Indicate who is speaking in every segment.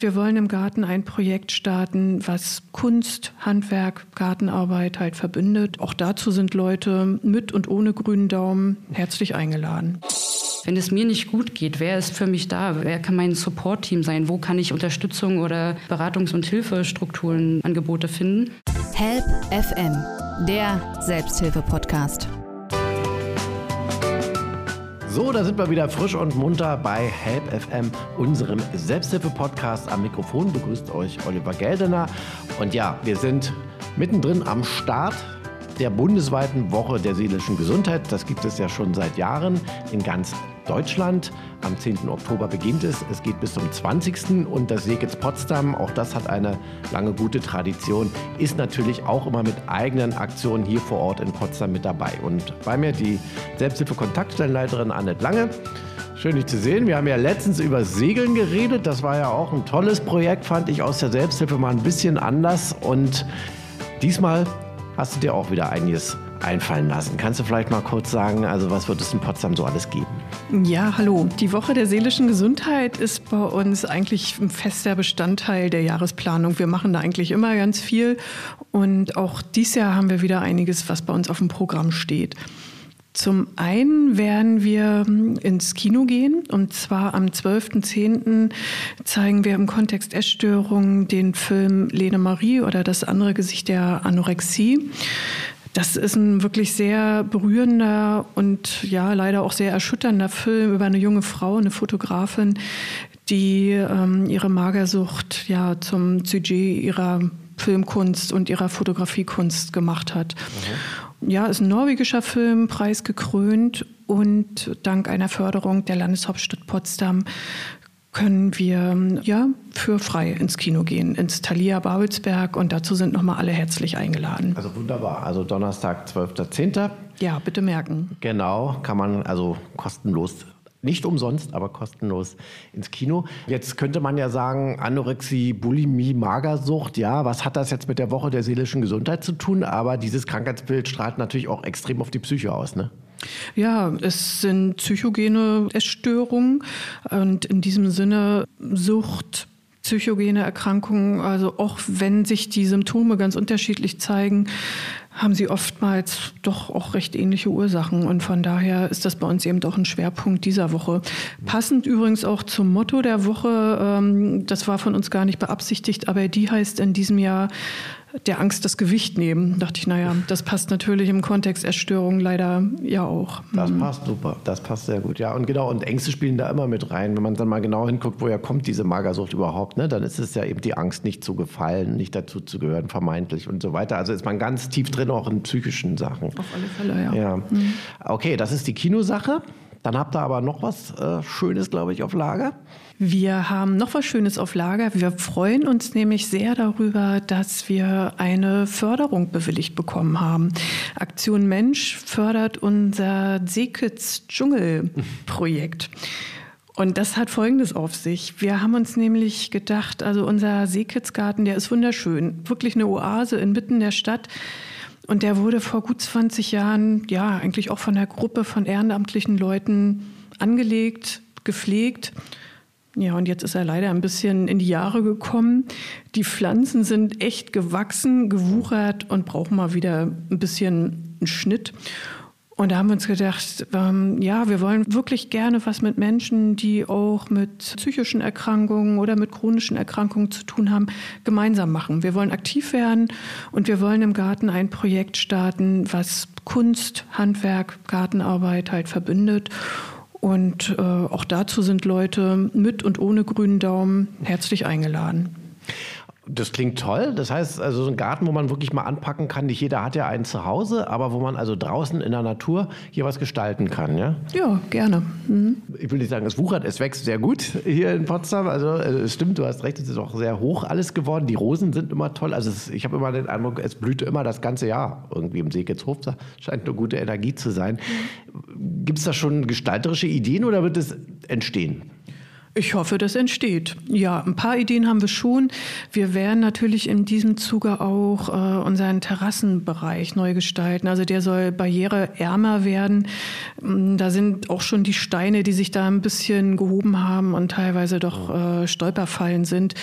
Speaker 1: Wir wollen im Garten ein Projekt starten, was Kunst, Handwerk, Gartenarbeit halt verbindet. Auch dazu sind Leute mit und ohne grünen Daumen herzlich eingeladen.
Speaker 2: Wenn es mir nicht gut geht, wer ist für mich da? Wer kann mein Support-Team sein? Wo kann ich Unterstützung oder Beratungs- und Hilfestrukturen, Angebote finden?
Speaker 3: Help FM, der Selbsthilfe-Podcast.
Speaker 4: So, da sind wir wieder frisch und munter bei Help FM, unserem Selbsthilfe-Podcast. Am Mikrofon begrüßt euch Oliver Geldener. Und ja, wir sind mittendrin am Start der bundesweiten Woche der seelischen Gesundheit. Das gibt es ja schon seit Jahren in ganz Deutschland. Am 10. Oktober beginnt es. Es geht bis zum 20. Und das Seekitz Potsdam, auch das hat eine lange gute Tradition, ist natürlich auch immer mit eigenen Aktionen hier vor Ort in Potsdam mit dabei. Und bei mir die Selbsthilfe-Kontaktstellenleiterin Annette Lange. Schön, dich zu sehen. Wir haben ja letztens über Segeln geredet. Das war ja auch ein tolles Projekt, fand ich aus der Selbsthilfe mal ein bisschen anders. Und diesmal hast du dir auch wieder einiges einfallen lassen. Kannst du vielleicht mal kurz sagen, also was wird es in Potsdam so alles geben?
Speaker 1: Ja, hallo. Die Woche der seelischen Gesundheit ist bei uns eigentlich ein fester Bestandteil der Jahresplanung. Wir machen da eigentlich immer ganz viel und auch dieses Jahr haben wir wieder einiges, was bei uns auf dem Programm steht. Zum einen werden wir ins Kino gehen und zwar am 12.10. zeigen wir im Kontext Essstörungen den Film Lene Marie oder das andere Gesicht der Anorexie. Das ist ein wirklich sehr berührender und ja, leider auch sehr erschütternder Film über eine junge Frau, eine Fotografin, die ähm, ihre Magersucht ja zum Sujet ihrer Filmkunst und ihrer Fotografiekunst gemacht hat. Mhm. Ja, ist ein norwegischer Film, preisgekrönt und dank einer Förderung der Landeshauptstadt Potsdam können wir ja für frei ins Kino gehen, ins Thalia Babelsberg und dazu sind nochmal alle herzlich eingeladen.
Speaker 4: Also wunderbar. Also Donnerstag, 12.10.
Speaker 1: Ja, bitte merken.
Speaker 4: Genau, kann man also kostenlos nicht umsonst, aber kostenlos ins Kino. Jetzt könnte man ja sagen, Anorexie, Bulimie, Magersucht, ja, was hat das jetzt mit der Woche der seelischen Gesundheit zu tun? Aber dieses Krankheitsbild strahlt natürlich auch extrem auf die Psyche aus, ne?
Speaker 1: Ja, es sind psychogene Essstörungen und in diesem Sinne Sucht, psychogene Erkrankungen, also auch wenn sich die Symptome ganz unterschiedlich zeigen, haben sie oftmals doch auch recht ähnliche Ursachen. Und von daher ist das bei uns eben doch ein Schwerpunkt dieser Woche. Passend übrigens auch zum Motto der Woche, ähm, das war von uns gar nicht beabsichtigt, aber die heißt in diesem Jahr der Angst das Gewicht nehmen. Da dachte ich, naja, das passt natürlich im Kontext Erstörung leider ja auch.
Speaker 4: Das mhm. passt super, das passt sehr gut, ja. Und genau, und Ängste spielen da immer mit rein. Wenn man dann mal genau hinguckt, woher kommt diese Magersucht überhaupt, ne, dann ist es ja eben die Angst, nicht zu gefallen, nicht dazu zu gehören, vermeintlich und so weiter. Also ist man ganz tief drin auch in psychischen Sachen.
Speaker 1: Auf alle Fälle, ja.
Speaker 4: ja. Mhm. Okay, das ist die Kinosache. Dann habt ihr aber noch was äh, Schönes, glaube ich, auf Lager.
Speaker 1: Wir haben noch was Schönes auf Lager. Wir freuen uns nämlich sehr darüber, dass wir eine Förderung bewilligt bekommen haben. Aktion Mensch fördert unser Seekitz Dschungelprojekt. Und das hat Folgendes auf sich. Wir haben uns nämlich gedacht, also unser Seekitzgarten, der ist wunderschön. Wirklich eine Oase inmitten der Stadt. Und der wurde vor gut 20 Jahren, ja, eigentlich auch von einer Gruppe von ehrenamtlichen Leuten angelegt, gepflegt. Ja, und jetzt ist er leider ein bisschen in die Jahre gekommen. Die Pflanzen sind echt gewachsen, gewuchert und brauchen mal wieder ein bisschen einen Schnitt. Und da haben wir uns gedacht, ähm, ja, wir wollen wirklich gerne was mit Menschen, die auch mit psychischen Erkrankungen oder mit chronischen Erkrankungen zu tun haben, gemeinsam machen. Wir wollen aktiv werden und wir wollen im Garten ein Projekt starten, was Kunst, Handwerk, Gartenarbeit halt verbindet. Und äh, auch dazu sind Leute mit und ohne grünen Daumen herzlich eingeladen.
Speaker 4: Das klingt toll. Das heißt, also so ein Garten, wo man wirklich mal anpacken kann. Nicht jeder hat ja einen zu Hause, aber wo man also draußen in der Natur hier was gestalten kann, ja?
Speaker 1: Ja, gerne. Mhm.
Speaker 4: Ich will nicht sagen, es wuchert, es wächst sehr gut hier in Potsdam. Also es stimmt, du hast recht, es ist auch sehr hoch alles geworden. Die Rosen sind immer toll. Also es, ich habe immer den Eindruck, es blüht immer das ganze Jahr irgendwie im Seekitzhof. Da scheint eine gute Energie zu sein. Gibt es da schon gestalterische Ideen oder wird es entstehen?
Speaker 1: Ich hoffe, das entsteht. Ja, ein paar Ideen haben wir schon. Wir werden natürlich in diesem Zuge auch äh, unseren Terrassenbereich neu gestalten. Also der soll barriereärmer werden. Mm, da sind auch schon die Steine, die sich da ein bisschen gehoben haben und teilweise doch äh, Stolperfallen sind.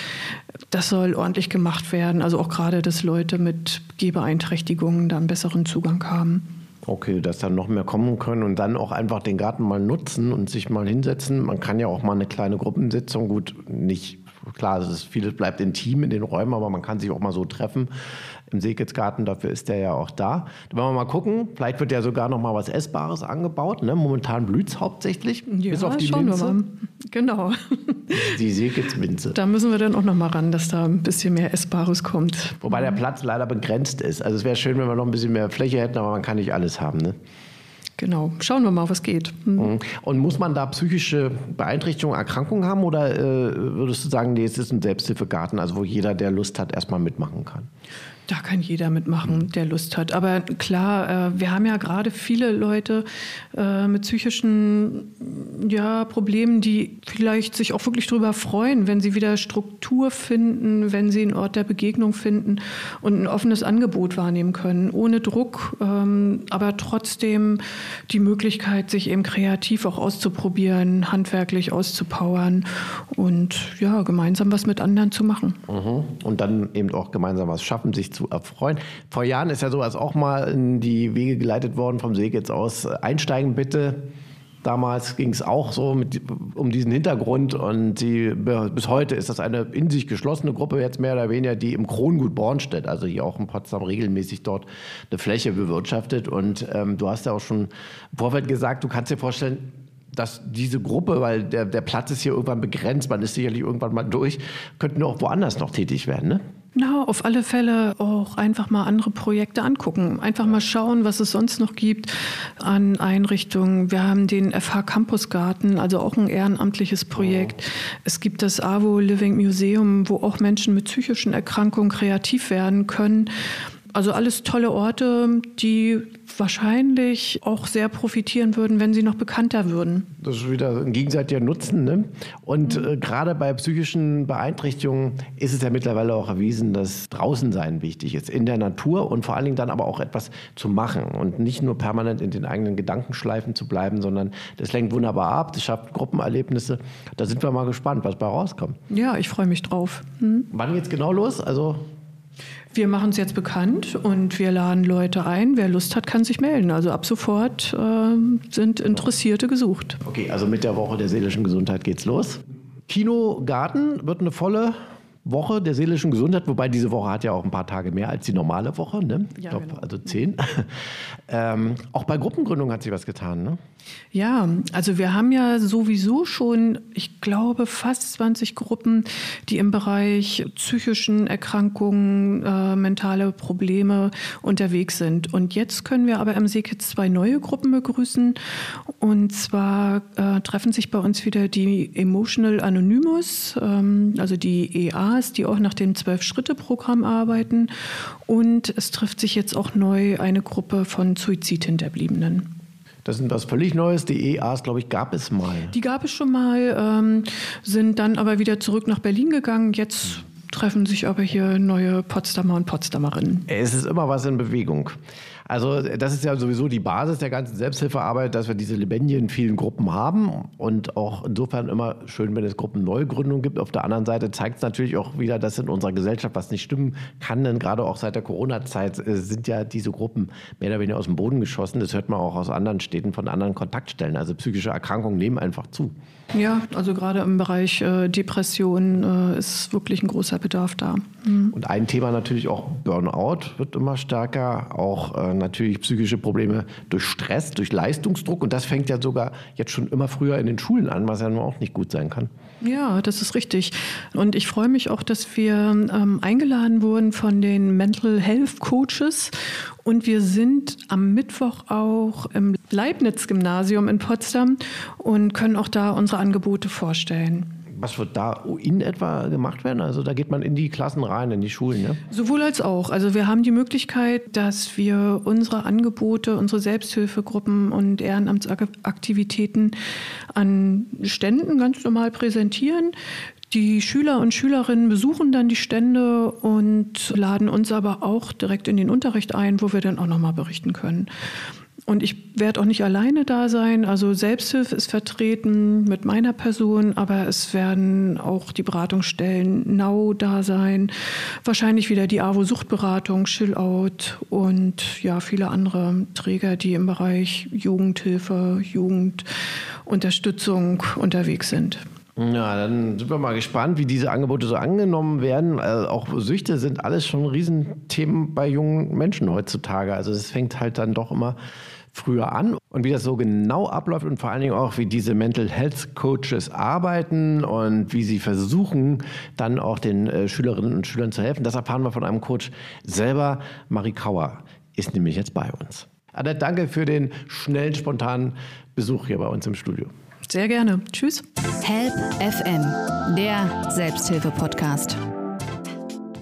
Speaker 1: Das soll ordentlich gemacht werden. Also auch gerade, dass Leute mit Gehbeeinträchtigungen da einen besseren Zugang haben.
Speaker 4: Okay, dass dann noch mehr kommen können und dann auch einfach den Garten mal nutzen und sich mal hinsetzen. Man kann ja auch mal eine kleine Gruppensitzung, gut, nicht, klar, es ist, vieles bleibt intim in den Räumen, aber man kann sich auch mal so treffen im Seekitzgarten, dafür ist der ja auch da. Da wollen wir mal gucken, vielleicht wird ja sogar noch mal was Essbares angebaut. Ne? Momentan blüht es hauptsächlich,
Speaker 1: ja, bis auf die schauen Minze. Wir mal. Genau.
Speaker 4: Die Seekitzminze.
Speaker 1: Da müssen wir dann auch noch mal ran, dass da ein bisschen mehr Essbares kommt.
Speaker 4: Wobei der Platz leider begrenzt ist. Also es wäre schön, wenn wir noch ein bisschen mehr Fläche hätten, aber man kann nicht alles haben. Ne?
Speaker 1: Genau, schauen wir mal, was geht.
Speaker 4: Hm. Und muss man da psychische Beeinträchtigungen, Erkrankungen haben oder äh, würdest du sagen, nee, es ist ein Selbsthilfegarten, also wo jeder, der Lust hat, erstmal mitmachen kann?
Speaker 1: Da kann jeder mitmachen, der Lust hat. Aber klar, äh, wir haben ja gerade viele Leute äh, mit psychischen ja, Problemen, die vielleicht sich auch wirklich darüber freuen, wenn sie wieder Struktur finden, wenn sie einen Ort der Begegnung finden und ein offenes Angebot wahrnehmen können, ohne Druck, ähm, aber trotzdem die Möglichkeit, sich eben kreativ auch auszuprobieren, handwerklich auszupowern und ja, gemeinsam was mit anderen zu machen.
Speaker 4: Mhm. Und dann eben auch gemeinsam was schaffen, sich zu erfreuen. Vor Jahren ist ja sowas auch mal in die Wege geleitet worden vom Seegitz aus. Einsteigen bitte. Damals ging es auch so mit, um diesen Hintergrund und die, bis heute ist das eine in sich geschlossene Gruppe, jetzt mehr oder weniger, die im Krongut Bornstedt, also hier auch in Potsdam, regelmäßig dort eine Fläche bewirtschaftet. Und ähm, du hast ja auch schon im Vorfeld gesagt, du kannst dir vorstellen, dass diese Gruppe, weil der, der Platz ist hier irgendwann begrenzt, man ist sicherlich irgendwann mal durch, könnten auch woanders noch tätig werden, ne?
Speaker 1: Na, auf alle Fälle auch einfach mal andere Projekte angucken. Einfach mal schauen, was es sonst noch gibt an Einrichtungen. Wir haben den FH Campus Garten, also auch ein ehrenamtliches Projekt. Oh. Es gibt das AWO Living Museum, wo auch Menschen mit psychischen Erkrankungen kreativ werden können. Also alles tolle Orte, die wahrscheinlich auch sehr profitieren würden, wenn sie noch bekannter würden.
Speaker 4: Das ist wieder ein gegenseitiger Nutzen. Ne? Und mhm. äh, gerade bei psychischen Beeinträchtigungen ist es ja mittlerweile auch erwiesen, dass draußen sein wichtig ist, in der Natur und vor allen Dingen dann aber auch etwas zu machen und nicht nur permanent in den eigenen Gedankenschleifen zu bleiben, sondern das lenkt wunderbar ab, das schafft Gruppenerlebnisse. Da sind wir mal gespannt, was bei rauskommt.
Speaker 1: Ja, ich freue mich drauf. Mhm.
Speaker 4: Wann geht's genau los? Also
Speaker 1: wir machen es jetzt bekannt und wir laden Leute ein. Wer Lust hat, kann sich melden. Also ab sofort äh, sind Interessierte gesucht.
Speaker 4: Okay, also mit der Woche der seelischen Gesundheit geht's los. Kino Garten wird eine volle Woche der seelischen Gesundheit, wobei diese Woche hat ja auch ein paar Tage mehr als die normale Woche, ne? Ja, ich glaube, genau. also zehn. ähm, auch bei Gruppengründung hat sich was getan, ne?
Speaker 1: Ja, also wir haben ja sowieso schon, ich glaube, fast 20 Gruppen, die im Bereich psychischen Erkrankungen, äh, mentale Probleme unterwegs sind. Und jetzt können wir aber im Seekitz zwei neue Gruppen begrüßen. Und zwar äh, treffen sich bei uns wieder die Emotional Anonymous, ähm, also die EAs, die auch nach dem Zwölf-Schritte-Programm arbeiten. Und es trifft sich jetzt auch neu eine Gruppe von Suizidhinterbliebenen.
Speaker 4: Das ist was völlig Neues. Die EAs, glaube ich, gab es mal.
Speaker 1: Die gab es schon mal, ähm, sind dann aber wieder zurück nach Berlin gegangen. Jetzt treffen sich aber hier neue Potsdamer und Potsdamerinnen.
Speaker 4: Es ist immer was in Bewegung. Also das ist ja sowieso die Basis der ganzen Selbsthilfearbeit, dass wir diese lebendigen vielen Gruppen haben und auch insofern immer schön, wenn es Gruppenneugründungen gibt. Auf der anderen Seite zeigt es natürlich auch wieder, dass in unserer Gesellschaft was nicht stimmen kann, denn gerade auch seit der Corona-Zeit äh, sind ja diese Gruppen mehr oder weniger aus dem Boden geschossen. Das hört man auch aus anderen Städten von anderen Kontaktstellen. Also psychische Erkrankungen nehmen einfach zu.
Speaker 1: Ja, also gerade im Bereich äh, Depression äh, ist wirklich ein großer Bedarf da.
Speaker 4: Mhm. Und ein Thema natürlich auch Burnout wird immer stärker, auch äh, natürlich psychische Probleme durch Stress, durch Leistungsdruck. Und das fängt ja sogar jetzt schon immer früher in den Schulen an, was ja nur auch nicht gut sein kann.
Speaker 1: Ja, das ist richtig. Und ich freue mich auch, dass wir ähm, eingeladen wurden von den Mental Health Coaches. Und wir sind am Mittwoch auch im Leibniz-Gymnasium in Potsdam und können auch da unsere Angebote vorstellen.
Speaker 4: Was wird da in etwa gemacht werden? Also da geht man in die Klassen rein, in die Schulen, ne?
Speaker 1: Sowohl als auch. Also wir haben die Möglichkeit, dass wir unsere Angebote, unsere Selbsthilfegruppen und Ehrenamtsaktivitäten an Ständen ganz normal präsentieren. Die Schüler und Schülerinnen besuchen dann die Stände und laden uns aber auch direkt in den Unterricht ein, wo wir dann auch nochmal berichten können. Und ich werde auch nicht alleine da sein. Also Selbsthilfe ist vertreten mit meiner Person, aber es werden auch die Beratungsstellen Nau da sein. Wahrscheinlich wieder die AWO-Suchtberatung, Chillout und ja, viele andere Träger, die im Bereich Jugendhilfe, Jugendunterstützung unterwegs sind.
Speaker 4: Ja, dann sind wir mal gespannt, wie diese Angebote so angenommen werden. Also auch Süchte sind alles schon Riesenthemen bei jungen Menschen heutzutage. Also es fängt halt dann doch immer früher an und wie das so genau abläuft und vor allen Dingen auch, wie diese Mental Health Coaches arbeiten und wie sie versuchen, dann auch den äh, Schülerinnen und Schülern zu helfen. Das erfahren wir von einem Coach selber. Marie Kauer ist nämlich jetzt bei uns. Annette, danke für den schnellen, spontanen Besuch hier bei uns im Studio.
Speaker 1: Sehr gerne. Tschüss.
Speaker 3: Help FM, der Selbsthilfe-Podcast.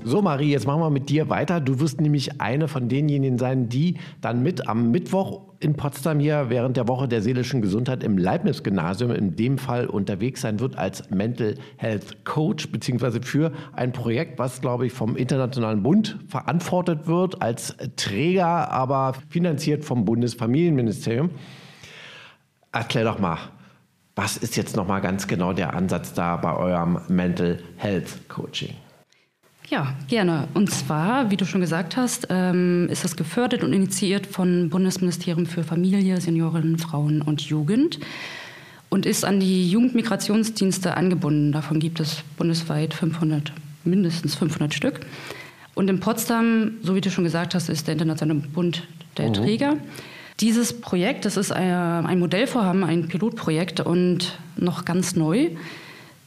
Speaker 4: So, Marie, jetzt machen wir mit dir weiter. Du wirst nämlich eine von denjenigen sein, die dann mit am Mittwoch in Potsdam hier während der Woche der seelischen Gesundheit im Leibniz-Gymnasium in dem Fall unterwegs sein wird als Mental Health Coach, beziehungsweise für ein Projekt, was, glaube ich, vom Internationalen Bund verantwortet wird, als Träger, aber finanziert vom Bundesfamilienministerium. Erklär doch mal, was ist jetzt nochmal ganz genau der Ansatz da bei eurem Mental Health Coaching?
Speaker 2: Ja, gerne. Und zwar, wie du schon gesagt hast, ähm, ist das gefördert und initiiert von Bundesministerium für Familie, Senioren, Frauen und Jugend und ist an die Jugendmigrationsdienste angebunden. Davon gibt es bundesweit 500, mindestens 500 Stück. Und in Potsdam, so wie du schon gesagt hast, ist der Internationale Bund der mhm. Träger. Dieses Projekt, das ist ein Modellvorhaben, ein Pilotprojekt und noch ganz neu.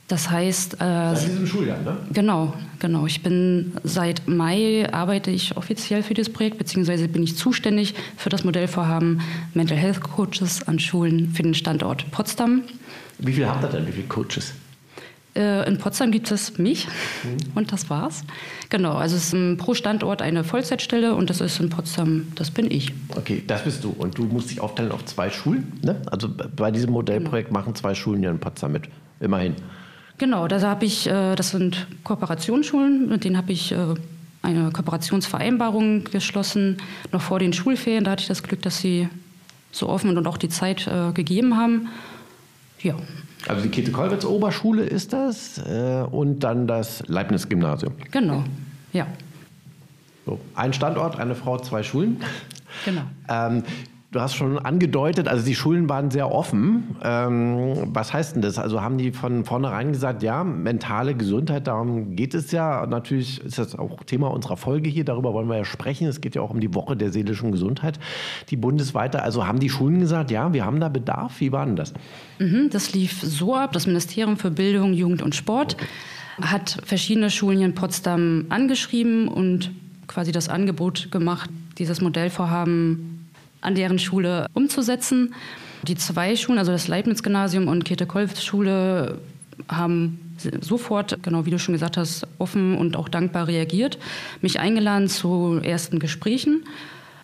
Speaker 2: Das heißt, äh,
Speaker 4: seit diesem Schuljahr, ne?
Speaker 2: Genau, genau. Ich bin seit Mai arbeite ich offiziell für dieses Projekt, beziehungsweise bin ich zuständig für das Modellvorhaben Mental Health Coaches an Schulen für den Standort Potsdam.
Speaker 4: Wie viele habt ihr denn? Wie viele Coaches?
Speaker 2: Äh, in Potsdam gibt es mich mhm. und das war's. Genau, also es ist pro Standort eine Vollzeitstelle und das ist in Potsdam, das bin ich.
Speaker 4: Okay, das bist du. Und du musst dich aufteilen auf zwei Schulen. Ne? Also bei diesem Modellprojekt genau. machen zwei Schulen hier in Potsdam mit. Immerhin.
Speaker 2: Genau, da habe ich, äh, das sind Kooperationsschulen, mit denen habe ich äh, eine Kooperationsvereinbarung geschlossen, noch vor den Schulferien. Da hatte ich das Glück, dass sie so offen und auch die Zeit äh, gegeben haben. Ja.
Speaker 4: Also die Käthe-Kollwitz Oberschule ist das und dann das Leibniz-Gymnasium.
Speaker 2: Genau, ja.
Speaker 4: So, ein Standort, eine Frau, zwei Schulen.
Speaker 2: Genau.
Speaker 4: Ähm, Du hast schon angedeutet, also die Schulen waren sehr offen. Ähm, was heißt denn das? Also haben die von vornherein gesagt, ja, mentale Gesundheit, darum geht es ja. Natürlich ist das auch Thema unserer Folge hier, darüber wollen wir ja sprechen. Es geht ja auch um die Woche der seelischen Gesundheit, die bundesweite. Also haben die Schulen gesagt, ja, wir haben da Bedarf. Wie war denn das?
Speaker 2: Mhm, das lief so ab, das Ministerium für Bildung, Jugend und Sport okay. hat verschiedene Schulen hier in Potsdam angeschrieben und quasi das Angebot gemacht, dieses Modellvorhaben an deren Schule umzusetzen. Die zwei Schulen, also das Leibniz-Gymnasium und Käthe-Kolb-Schule, haben sofort, genau wie du schon gesagt hast, offen und auch dankbar reagiert, mich eingeladen zu ersten Gesprächen.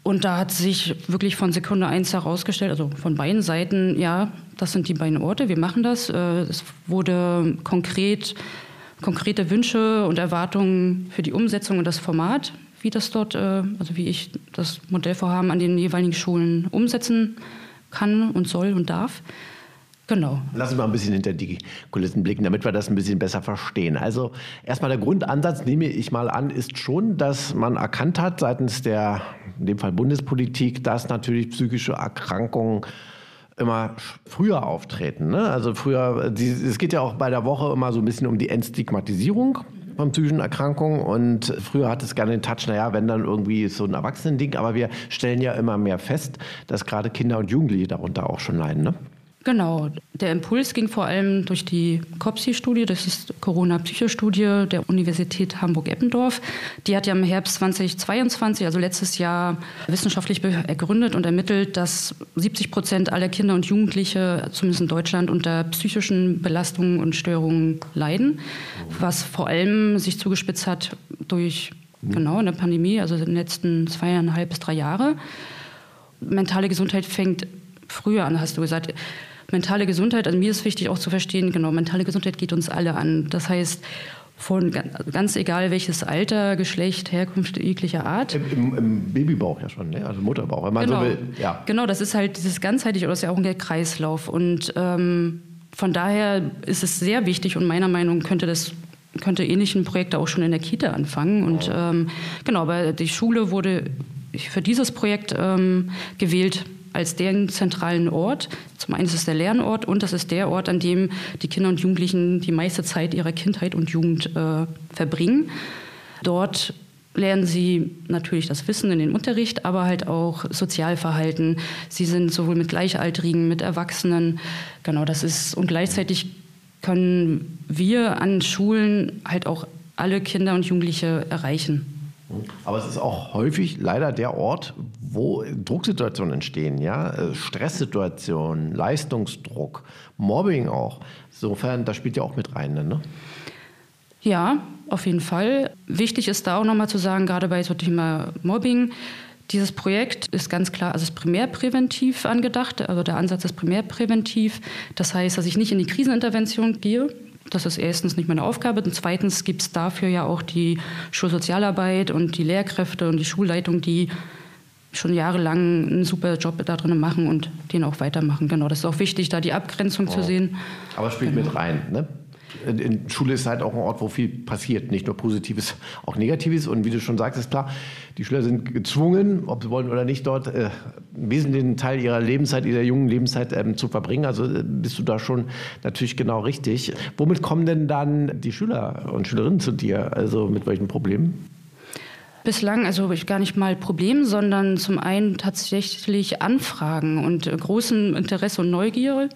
Speaker 2: Und da hat sich wirklich von Sekunde eins herausgestellt, also von beiden Seiten, ja, das sind die beiden Orte, wir machen das. Äh, es wurde konkret, konkrete Wünsche und Erwartungen für die Umsetzung und das Format wie das dort, äh, also wie ich das Modellvorhaben an den jeweiligen Schulen umsetzen kann und soll und darf. Genau.
Speaker 4: Lass uns mal ein bisschen hinter die Kulissen blicken, damit wir das ein bisschen besser verstehen. Also erstmal der Grundansatz, nehme ich mal an, ist schon, dass man erkannt hat seitens der, in dem Fall Bundespolitik, dass natürlich psychische Erkrankungen immer früher auftreten. Ne? Also früher, es geht ja auch bei der Woche immer so ein bisschen um die Entstigmatisierung von psychischen Erkrankungen. Und früher hat es gerne den Touch, naja, wenn dann irgendwie so ein Erwachsenending. Aber wir stellen ja immer mehr fest, dass gerade Kinder und Jugendliche darunter auch schon leiden. Ne?
Speaker 2: Genau, der Impuls ging vor allem durch die COPSI-Studie, das ist Corona-Psychostudie der Universität Hamburg-Eppendorf. Die hat ja im Herbst 2022, also letztes Jahr, wissenschaftlich ergründet und ermittelt, dass 70 Prozent aller Kinder und Jugendliche, zumindest in Deutschland, unter psychischen Belastungen und Störungen leiden, was vor allem sich zugespitzt hat durch genau eine Pandemie, also in den letzten zweieinhalb bis drei Jahre. Mentale Gesundheit fängt früher an, hast du gesagt mentale Gesundheit, also mir ist wichtig auch zu verstehen, genau, mentale Gesundheit geht uns alle an. Das heißt, von ganz egal welches Alter, Geschlecht, Herkunft jeglicher Art.
Speaker 4: Im, im, im Babybauch ja schon, ne? also Mutterbauch, wenn man
Speaker 2: genau.
Speaker 4: so will. Ja.
Speaker 2: Genau, das ist halt dieses ganzheitliche, oder ist ja auch ein Kreislauf. Und ähm, von daher ist es sehr wichtig und meiner Meinung nach könnte das könnte ähnlichen Projekte auch schon in der Kita anfangen. Und ähm, genau, aber die Schule wurde für dieses Projekt ähm, gewählt, als den zentralen Ort. Zum einen ist es der Lernort und das ist der Ort, an dem die Kinder und Jugendlichen die meiste Zeit ihrer Kindheit und Jugend äh, verbringen. Dort lernen sie natürlich das Wissen in den Unterricht, aber halt auch Sozialverhalten. Sie sind sowohl mit Gleichaltrigen, mit Erwachsenen. Genau, das ist und gleichzeitig können wir an Schulen halt auch alle Kinder und Jugendliche erreichen.
Speaker 4: Aber es ist auch häufig leider der Ort, wo Drucksituationen entstehen, ja, äh, Stresssituationen, Leistungsdruck, Mobbing auch. Insofern, das spielt ja auch mit rein, ne?
Speaker 2: Ja, auf jeden Fall. Wichtig ist da auch nochmal zu sagen, gerade bei so Thema Mobbing, dieses Projekt ist ganz klar, also ist primärpräventiv angedacht, also der Ansatz ist primärpräventiv. Das heißt, dass ich nicht in die Krisenintervention gehe, das ist erstens nicht meine Aufgabe. Und zweitens gibt es dafür ja auch die Schulsozialarbeit und die Lehrkräfte und die Schulleitung, die schon jahrelang einen super Job da drin machen und den auch weitermachen. Genau, das ist auch wichtig, da die Abgrenzung oh. zu sehen.
Speaker 4: Aber spielt genau. mit rein, ne? Schule ist halt auch ein Ort, wo viel passiert, nicht nur Positives, auch Negatives. Und wie du schon sagst, ist klar, die Schüler sind gezwungen, ob sie wollen oder nicht, dort äh, einen wesentlichen Teil ihrer Lebenszeit, ihrer jungen Lebenszeit ähm, zu verbringen. Also äh, bist du da schon natürlich genau richtig. Womit kommen denn dann die Schüler und Schülerinnen zu dir? Also mit welchen Problemen?
Speaker 2: Bislang also gar nicht mal Problem, sondern zum einen tatsächlich Anfragen und äh, großen Interesse und Neugier.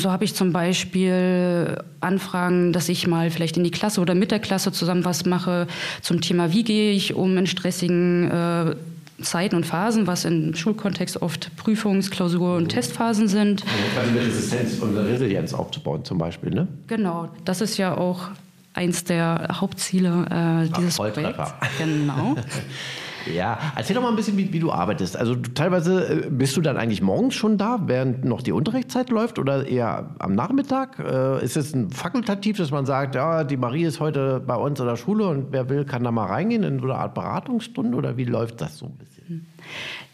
Speaker 2: So habe ich zum Beispiel Anfragen, dass ich mal vielleicht in die Klasse oder mit der Klasse zusammen was mache zum Thema, wie gehe ich um in stressigen äh, Zeiten und Phasen, was im Schulkontext oft Prüfungs-, Klausur- und Testphasen sind.
Speaker 4: Also mit Resistenz und Resilienz aufzubauen zum Beispiel, ne?
Speaker 2: Genau, das ist ja auch eins der Hauptziele äh, dieses
Speaker 4: Ach,
Speaker 2: Projekts. Genau.
Speaker 4: Ja, erzähl doch mal ein bisschen, wie, wie du arbeitest. Also du, teilweise äh, bist du dann eigentlich morgens schon da, während noch die Unterrichtszeit läuft oder eher am Nachmittag? Äh, ist es ein fakultativ, dass man sagt, ja, die Marie ist heute bei uns in der Schule und wer will, kann da mal reingehen in so eine Art Beratungsstunde oder wie läuft das so ein bisschen?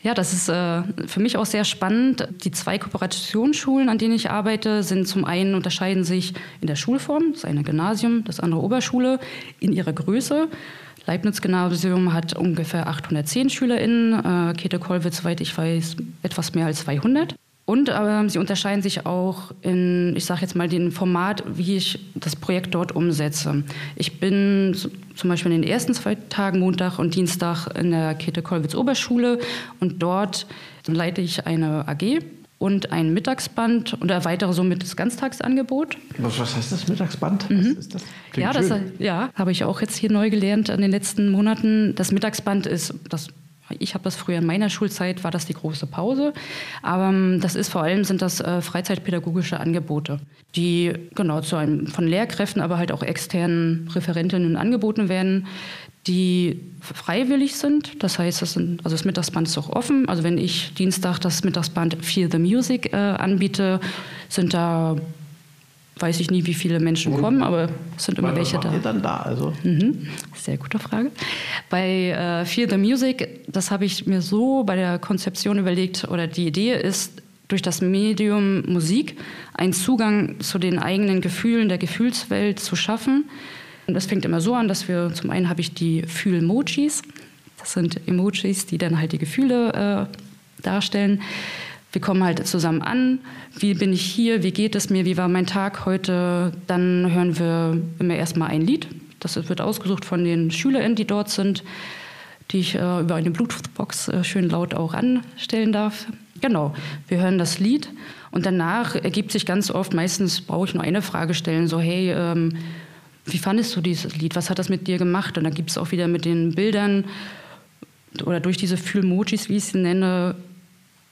Speaker 2: Ja, das ist äh, für mich auch sehr spannend. Die zwei Kooperationsschulen, an denen ich arbeite, sind zum einen unterscheiden sich in der Schulform, das eine Gymnasium, das andere Oberschule, in ihrer Größe. Leibniz-Gymnasium hat ungefähr 810 SchülerInnen, äh, Käthe-Kollwitz, soweit ich weiß, etwas mehr als 200. Und äh, sie unterscheiden sich auch in, ich sage jetzt mal, dem Format, wie ich das Projekt dort umsetze. Ich bin zum Beispiel in den ersten zwei Tagen, Montag und Dienstag, in der Käthe-Kollwitz-Oberschule und dort leite ich eine AG und ein Mittagsband und erweitere somit das Ganztagsangebot.
Speaker 4: Was, was heißt das Mittagsband? Mhm. Was ist das?
Speaker 2: ja, das ja, habe ich auch jetzt hier neu gelernt in den letzten Monaten. Das Mittagsband ist das ich habe das früher in meiner Schulzeit, war das die große Pause. Aber ähm, das ist vor allem sind das äh, freizeitpädagogische Angebote, die genau zu einem von Lehrkräften, aber halt auch externen Referentinnen angeboten werden, die freiwillig sind. Das heißt, das, sind, also das Mittagsband ist auch offen. Also wenn ich Dienstag das Mittagsband Feel the Music äh, anbiete, sind da weiß ich nie, wie viele Menschen kommen, aber es sind immer welche da.
Speaker 4: Ihr dann da also?
Speaker 2: Mhm. Sehr gute Frage. Bei äh, Feel the Music, das habe ich mir so bei der Konzeption überlegt, oder die Idee ist, durch das Medium Musik einen Zugang zu den eigenen Gefühlen, der Gefühlswelt zu schaffen. Und das fängt immer so an, dass wir, zum einen habe ich die Fühl-Emojis. Das sind Emojis, die dann halt die Gefühle äh, darstellen. Wir kommen halt zusammen an. Wie bin ich hier? Wie geht es mir? Wie war mein Tag heute? Dann hören wir immer erstmal ein Lied. Das wird ausgesucht von den SchülerInnen, die dort sind, die ich äh, über eine Bluetooth-Box äh, schön laut auch anstellen darf. Genau, wir hören das Lied und danach ergibt sich ganz oft, meistens brauche ich nur eine Frage stellen, so hey, ähm, wie fandest du dieses Lied? Was hat das mit dir gemacht? Und dann gibt es auch wieder mit den Bildern oder durch diese Fühlmojis, wie ich sie nenne,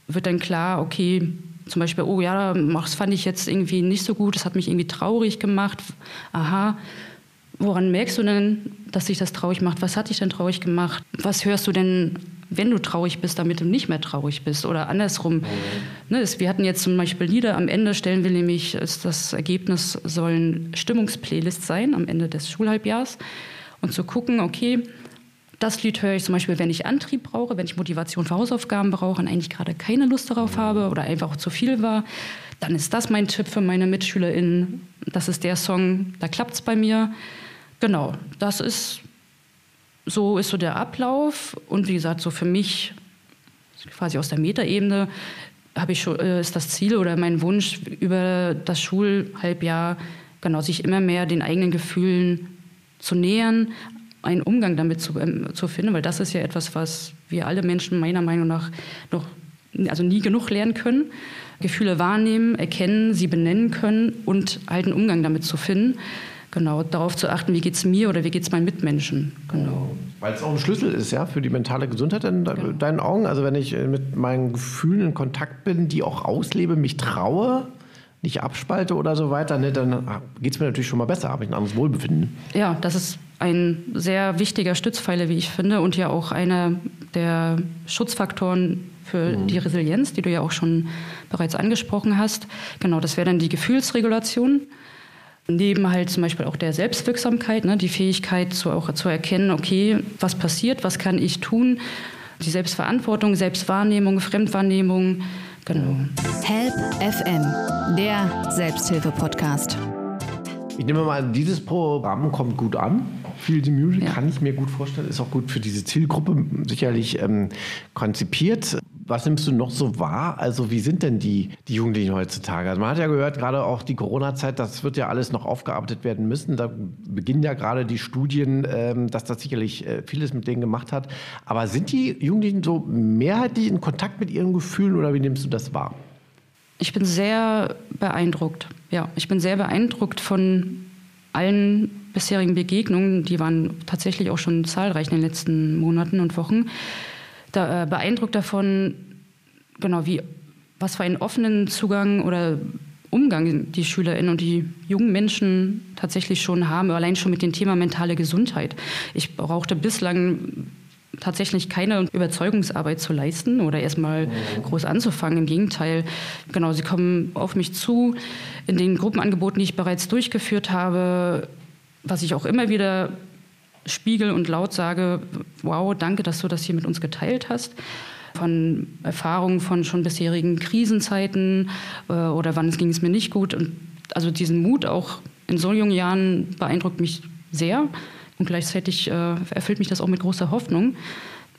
Speaker 2: wird dann klar, okay, zum Beispiel, oh ja, das fand ich jetzt irgendwie nicht so gut, das hat mich irgendwie traurig gemacht. Aha, woran merkst du denn, dass sich das traurig macht? Was hat dich denn traurig gemacht? Was hörst du denn, wenn du traurig bist, damit du nicht mehr traurig bist? Oder andersrum. Mhm. Ne, wir hatten jetzt zum Beispiel Lieder, am Ende stellen wir nämlich, das Ergebnis sollen Stimmungsplaylists sein, am Ende des Schulhalbjahrs. Und zu gucken, okay, das Lied höre ich zum Beispiel, wenn ich Antrieb brauche, wenn ich Motivation für Hausaufgaben brauche und eigentlich gerade keine Lust darauf habe oder einfach auch zu viel war. Dann ist das mein Tipp für meine MitschülerInnen. Das ist der Song, da klappt es bei mir. Genau, das ist so ist so der Ablauf. Und wie gesagt, so für mich, quasi aus der Metaebene, habe ich schon, äh, ist das Ziel oder mein Wunsch über das Schulhalbjahr, genau, sich immer mehr den eigenen Gefühlen zu nähern, einen Umgang damit zu, ähm, zu finden, weil das ist ja etwas, was wir alle Menschen meiner Meinung nach noch also nie genug lernen können. Gefühle wahrnehmen, erkennen, sie benennen können und halt einen Umgang damit zu finden. Genau, darauf zu achten, wie geht es mir oder wie geht es meinen Mitmenschen. Genau.
Speaker 4: Weil es auch ein Schlüssel ist, ja, für die mentale Gesundheit in genau. deinen Augen. Also wenn ich äh, mit meinen Gefühlen in Kontakt bin, die auch auslebe, mich traue, nicht abspalte oder so weiter, ne, dann ah, geht es mir natürlich schon mal besser, habe ich ein anderes Wohlbefinden.
Speaker 2: Ja, das ist ein sehr wichtiger Stützpfeiler, wie ich finde, und ja auch einer der Schutzfaktoren für mhm. die Resilienz, die du ja auch schon bereits angesprochen hast. Genau, das wäre dann die Gefühlsregulation. Neben halt zum Beispiel auch der Selbstwirksamkeit, ne, die Fähigkeit zu, auch zu erkennen, okay, was passiert, was kann ich tun, die Selbstverantwortung, Selbstwahrnehmung, Fremdwahrnehmung, genau.
Speaker 3: Help FM, der Selbsthilfe-Podcast.
Speaker 4: Ich nehme mal, dieses Programm kommt gut an. Feel the Music ja. kann ich mir gut vorstellen, ist auch gut für diese Zielgruppe sicherlich ähm, konzipiert. Was nimmst du noch so wahr? Also wie sind denn die, die Jugendlichen heutzutage? Also man hat ja gehört, gerade auch die Corona-Zeit, das wird ja alles noch aufgearbeitet werden müssen. Da beginnen ja gerade die Studien, ähm, dass das sicherlich äh, vieles mit denen gemacht hat. Aber sind die Jugendlichen so mehrheitlich in Kontakt mit ihren Gefühlen oder wie nimmst du das wahr?
Speaker 2: Ich bin sehr beeindruckt. Ja, ich bin sehr beeindruckt von allen bisherigen Begegnungen. Die waren tatsächlich auch schon zahlreich in den letzten Monaten und Wochen da, äh, beeindruckt davon, genau wie, was für einen offenen Zugang oder Umgang die SchülerInnen und die jungen Menschen tatsächlich schon haben, allein schon mit dem Thema mentale Gesundheit. Ich brauchte bislang tatsächlich keine Überzeugungsarbeit zu leisten oder erstmal groß anzufangen. Im Gegenteil, genau, sie kommen auf mich zu. In den Gruppenangeboten, die ich bereits durchgeführt habe, was ich auch immer wieder spiegel und laut sage, wow, danke, dass du das hier mit uns geteilt hast. Von Erfahrungen von schon bisherigen Krisenzeiten äh, oder wann ging es mir nicht gut. Und also diesen Mut auch in so jungen Jahren beeindruckt mich sehr. Und gleichzeitig äh, erfüllt mich das auch mit großer Hoffnung.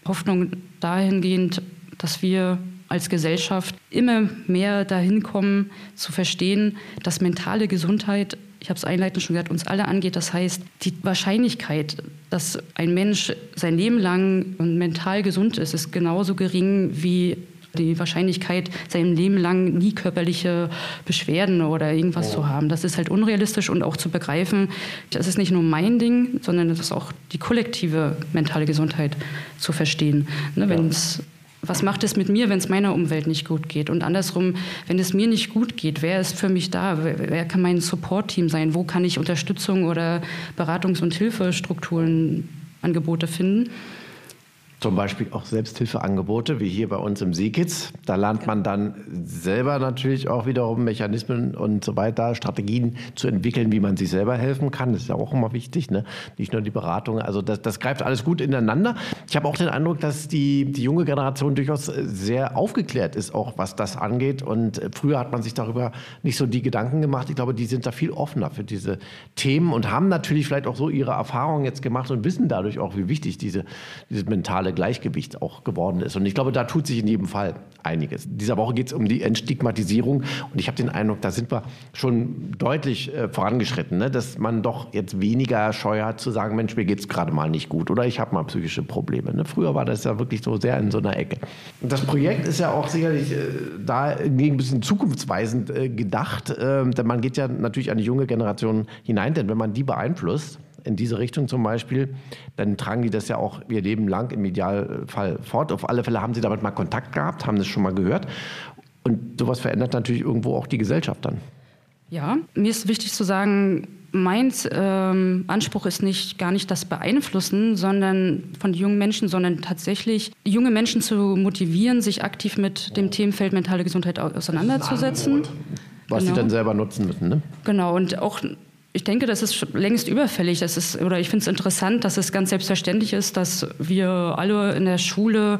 Speaker 2: Hoffnung dahingehend, dass wir als Gesellschaft immer mehr dahin kommen, zu verstehen, dass mentale Gesundheit ich habe es einleitend schon gesagt, uns alle angeht. Das heißt, die Wahrscheinlichkeit, dass ein Mensch sein Leben lang mental gesund ist, ist genauso gering wie die Wahrscheinlichkeit, sein Leben lang nie körperliche Beschwerden oder irgendwas oh. zu haben. Das ist halt unrealistisch und auch zu begreifen, das ist nicht nur mein Ding, sondern das ist auch die kollektive mentale Gesundheit zu verstehen. Ne, Wenn es was macht es mit mir, wenn es meiner Umwelt nicht gut geht? Und andersrum, wenn es mir nicht gut geht, wer ist für mich da? Wer, kann mein Support-Team sein? Wo kann ich Unterstützung oder Beratungs- und Hilfestrukturen, Angebote finden?
Speaker 4: Zum Beispiel auch Selbsthilfeangebote, wie hier bei uns im Seekids. Da lernt man dann selber natürlich auch wiederum Mechanismen und so weiter, Strategien zu entwickeln, wie man sich selber helfen kann. Das ist ja auch immer wichtig, ne? nicht nur die Beratung. Also das, das greift alles gut ineinander. Ich habe auch den Eindruck, dass die, die junge Generation durchaus sehr aufgeklärt ist, auch was das angeht. Und früher hat man sich darüber nicht so die Gedanken gemacht. Ich glaube, die sind da viel offener für diese Themen und haben natürlich vielleicht auch so ihre Erfahrungen jetzt gemacht und wissen dadurch auch, wie wichtig diese, dieses mentale Gleichgewicht auch geworden ist. Und ich glaube, da tut sich in jedem Fall einiges. Dieser Woche geht es um die Entstigmatisierung und ich habe den Eindruck, da sind wir schon deutlich äh, vorangeschritten, ne? dass man doch jetzt weniger Scheu hat zu sagen, Mensch, mir geht es gerade mal nicht gut oder ich habe mal psychische Probleme. Ne? Früher war das ja wirklich so sehr in so einer Ecke. Und das Projekt ist ja auch sicherlich äh, da ein bisschen zukunftsweisend äh, gedacht, äh, denn man geht ja natürlich an die junge Generation hinein, denn wenn man die beeinflusst, in diese Richtung zum Beispiel, dann tragen die das ja auch ihr Leben lang im Idealfall fort. Auf alle Fälle haben sie damit mal Kontakt gehabt, haben das schon mal gehört. Und sowas verändert natürlich irgendwo auch die Gesellschaft dann.
Speaker 2: Ja, mir ist wichtig zu sagen, mein ähm, Anspruch ist nicht gar nicht das Beeinflussen, sondern von jungen Menschen, sondern tatsächlich junge Menschen zu motivieren, sich aktiv mit dem Themenfeld mentale Gesundheit auseinanderzusetzen.
Speaker 4: Was genau. sie dann selber nutzen müssen. Ne?
Speaker 2: Genau, und auch ich denke, das ist längst überfällig. Das ist, oder ich finde es interessant, dass es ganz selbstverständlich ist, dass wir alle in der Schule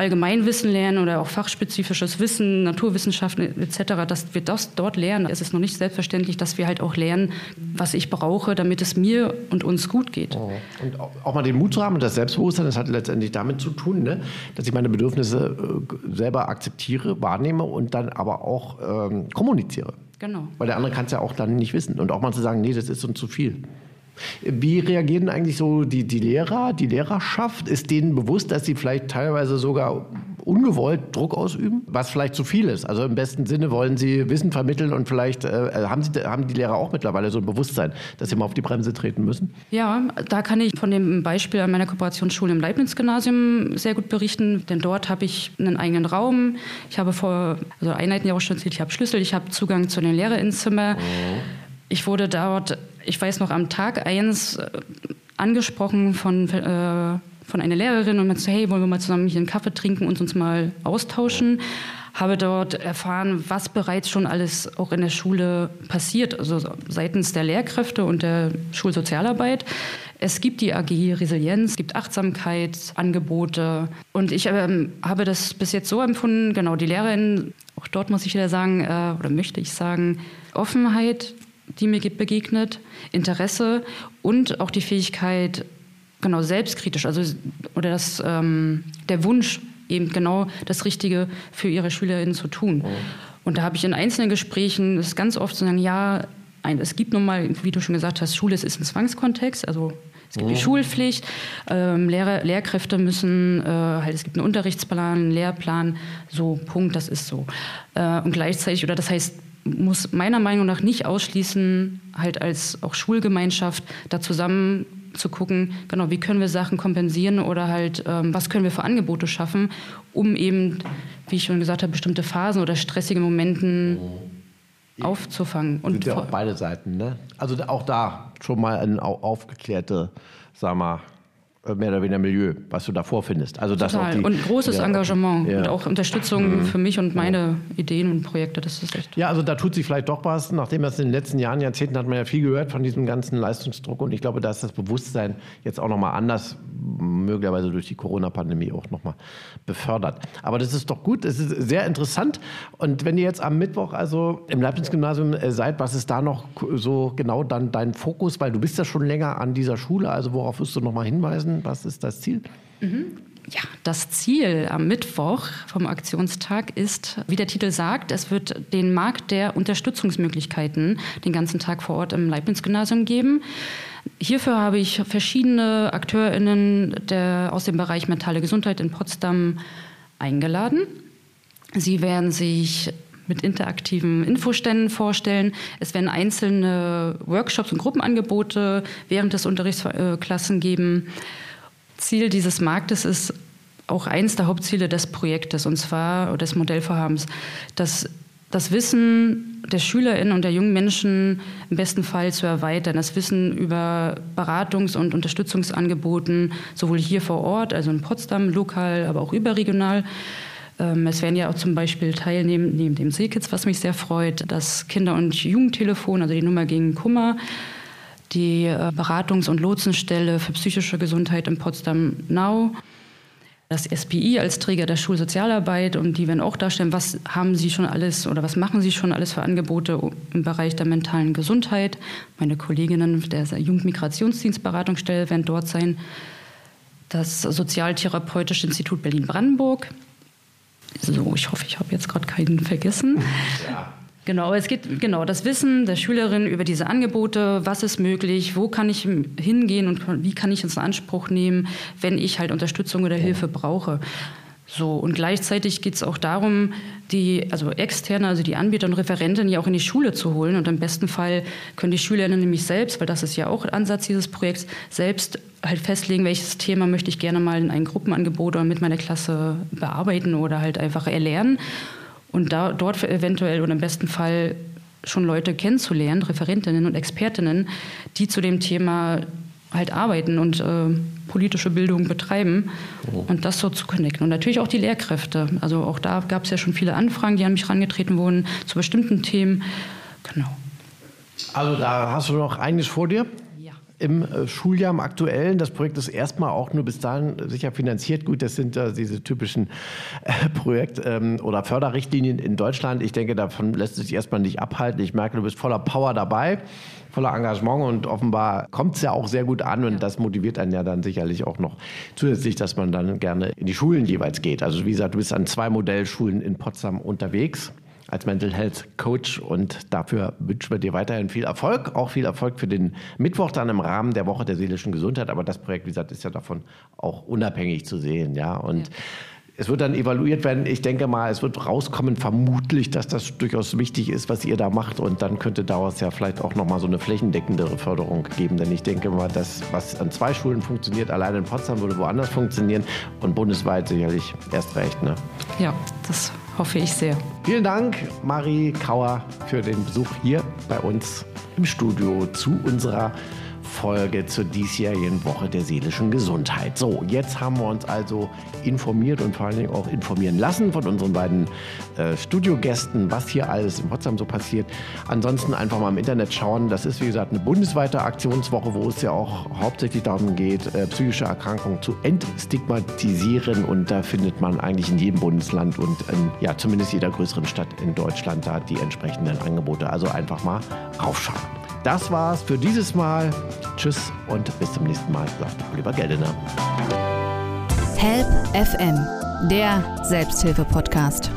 Speaker 2: Allgemeinwissen lernen oder auch fachspezifisches Wissen, Naturwissenschaften etc., dass wir das dort lernen. Es ist noch nicht selbstverständlich, dass wir halt auch lernen, was ich brauche, damit es mir und uns gut geht.
Speaker 4: Oh. Und auch mal den Mut zu haben und das Selbstbewusstsein, das hat letztendlich damit zu tun, ne? dass ich meine Bedürfnisse äh, selber akzeptiere, wahrnehme und dann aber auch ähm, kommuniziere.
Speaker 2: Genau.
Speaker 4: Weil der andere kann es ja auch dann nicht wissen. Und auch mal zu sagen, nee, das ist uns zu viel. Wie reagieren eigentlich so die, die Lehrer, die Lehrerschaft? Ist denen bewusst, dass sie vielleicht teilweise sogar ungewollt Druck ausüben, was vielleicht zu viel ist? Also im besten Sinne wollen sie Wissen vermitteln und vielleicht äh, haben, sie, haben die Lehrer auch mittlerweile so ein Bewusstsein, dass sie mal auf die Bremse treten müssen?
Speaker 2: Ja, da kann ich von dem Beispiel an meiner Kooperationsschule im Leibniz-Gymnasium sehr gut berichten, denn dort habe ich einen eigenen Raum. Ich habe vor also Einheiten ja auch schon erzählt, ich habe Schlüssel, ich habe Zugang zu den Lehrerinnenzimmer. Oh. Ich wurde dort, ich weiß noch, am Tag eins äh, angesprochen von, äh, von einer Lehrerin und meinte, hey, wollen wir mal zusammen hier einen Kaffee trinken und uns mal austauschen? Habe dort erfahren, was bereits schon alles auch in der Schule passiert, also seitens der Lehrkräfte und der Schulsozialarbeit. Es gibt die AG Resilienz, es gibt Achtsamkeitsangebote. Und ich ähm, habe das bis jetzt so empfunden, genau, die Lehrerin, auch dort muss ich wieder sagen, äh, oder möchte ich sagen, Offenheit die mir begegnet, Interesse und auch die Fähigkeit, genau selbstkritisch, also oder das, ähm, der Wunsch, eben genau das Richtige für ihre SchülerInnen zu tun. Mhm. Und da habe ich in einzelnen Gesprächen es ganz oft zu sagen, ja, ein, es gibt nun mal, wie du schon gesagt hast, Schule ist ein Zwangskontext, also es gibt die mhm. Schulpflicht, ähm, Lehrer, Lehrkräfte müssen, äh, halt, es gibt einen Unterrichtsplan, einen Lehrplan, so, Punkt, das ist so. Äh, und gleichzeitig, oder das heißt, muss meiner Meinung nach nicht ausschließen, halt als auch Schulgemeinschaft da zusammen zu gucken, genau, wie können wir Sachen kompensieren oder halt, ähm, was können wir für Angebote schaffen, um eben, wie ich schon gesagt habe, bestimmte Phasen oder stressige Momenten mhm. aufzufangen.
Speaker 4: Und ja auch beide Seiten, ne? Also auch da schon mal eine aufgeklärte, sag mal, mehr oder weniger Milieu, was du da vorfindest.
Speaker 2: Also das Total. Die, und großes ja, Engagement ja. und auch Unterstützung mhm. für mich und meine Ideen und Projekte. Das ist echt.
Speaker 4: Ja, also da tut sich vielleicht doch was. Nachdem das in den letzten Jahren, Jahrzehnten hat man ja viel gehört von diesem ganzen Leistungsdruck und ich glaube, da ist das Bewusstsein jetzt auch nochmal anders, möglicherweise durch die Corona-Pandemie auch nochmal befördert. Aber das ist doch gut, es ist sehr interessant. Und wenn ihr jetzt am Mittwoch also im Leibniz-Gymnasium äh, seid, was ist da noch so genau dann dein Fokus? Weil du bist ja schon länger an dieser Schule, also worauf wirst du nochmal hinweisen? Wissen, was ist das Ziel?
Speaker 2: Mhm. Ja, das Ziel am Mittwoch vom Aktionstag ist, wie der Titel sagt, es wird den Markt der Unterstützungsmöglichkeiten den ganzen Tag vor Ort im Leibniz-Gymnasium geben. Hierfür habe ich verschiedene AkteurInnen der, aus dem Bereich mentale Gesundheit in Potsdam eingeladen. Sie werden sich mit interaktiven Infoständen vorstellen. Es werden einzelne Workshops und Gruppenangebote während des Unterrichtsklassen geben. Ziel dieses Marktes ist auch eins der Hauptziele des Projektes, und zwar des Modellvorhabens, dass das Wissen der SchülerInnen und der jungen Menschen im besten Fall zu erweitern. Das Wissen über Beratungs- und Unterstützungsangeboten, sowohl hier vor Ort, also in Potsdam, lokal, aber auch überregional. Ähm, es werden ja auch zum Beispiel teilnehmen, neben dem Seekitz, was mich sehr freut, das Kinder- und Jugendtelefon, also die Nummer gegen Kummer, die äh, Beratungs- und Lotsenstelle für psychische Gesundheit in Potsdam-Nau, das SPI als Träger der Schulsozialarbeit und die werden auch darstellen, was haben sie schon alles oder was machen sie schon alles für Angebote im Bereich der mentalen Gesundheit. Meine Kolleginnen der Jugendmigrationsdienstberatungsstelle werden dort sein. Das Sozialtherapeutische Institut Berlin-Brandenburg. So, ich hoffe, ich habe jetzt gerade keinen vergessen. Ja. Genau, es geht genau das Wissen der Schülerin über diese Angebote, was ist möglich, wo kann ich hingehen und wie kann ich es in Anspruch nehmen, wenn ich halt Unterstützung oder Hilfe brauche. So, und gleichzeitig geht es auch darum, die, also externe, also die Anbieter und Referenten ja auch in die Schule zu holen. Und im besten Fall können die Schülerinnen nämlich selbst, weil das ist ja auch Ansatz dieses Projekts, selbst halt festlegen, welches Thema möchte ich gerne mal in ein Gruppenangebot oder mit meiner Klasse bearbeiten oder halt einfach erlernen. Und da, dort eventuell oder im besten Fall schon Leute kennenzulernen, Referentinnen und Expertinnen, die zu dem Thema halt arbeiten und äh, politische Bildung betreiben oh. und das so zu connecten. Und natürlich auch die Lehrkräfte. Also auch da gab es ja schon viele Anfragen, die an mich herangetreten wurden zu bestimmten Themen. Genau.
Speaker 4: Also da hast du noch einiges vor dir? Im äh, Schuljahr, im aktuellen. Das Projekt ist erstmal auch nur bis dahin sicher finanziert. Gut, das sind äh, diese typischen äh, Projekt- ähm, oder Förderrichtlinien in Deutschland. Ich denke, davon lässt es sich erstmal nicht abhalten. Ich merke, du bist voller Power dabei, voller Engagement und offenbar kommt es ja auch sehr gut an und das motiviert einen ja dann sicherlich auch noch zusätzlich, dass man dann gerne in die Schulen jeweils geht. Also wie gesagt, du bist an zwei Modellschulen in Potsdam unterwegs als Mental Health Coach und dafür wünschen wir dir weiterhin viel Erfolg, auch viel Erfolg für den Mittwoch dann im Rahmen der Woche der seelischen Gesundheit. Aber das Projekt, wie gesagt, ist ja davon auch unabhängig zu sehen, ja. Und ja. Es wird dann evaluiert werden. Ich denke mal, es wird rauskommen, vermutlich, dass das durchaus wichtig ist, was ihr da macht. Und dann könnte daraus ja vielleicht auch nochmal so eine flächendeckendere Förderung geben. Denn ich denke mal, das, was an zwei Schulen funktioniert, allein in Potsdam würde woanders funktionieren. Und bundesweit sicherlich erst recht. Ne?
Speaker 2: Ja, das hoffe ich sehr.
Speaker 4: Vielen Dank, Marie Kauer, für den Besuch hier bei uns im Studio zu unserer Folge zur diesjährigen Woche der seelischen Gesundheit. So, jetzt haben wir uns also informiert und vor allen Dingen auch informieren lassen von unseren beiden äh, Studiogästen, was hier alles in Potsdam so passiert. Ansonsten einfach mal im Internet schauen. Das ist, wie gesagt, eine bundesweite Aktionswoche, wo es ja auch hauptsächlich darum geht, äh, psychische Erkrankungen zu entstigmatisieren. Und da findet man eigentlich in jedem Bundesland und in, ja, zumindest jeder größeren Stadt in Deutschland da die entsprechenden Angebote. Also einfach mal raufschauen. Das war's für dieses Mal. Tschüss und bis zum nächsten Mal, sagt Oliver Geldener.
Speaker 3: Help FM, der Selbsthilfe-Podcast.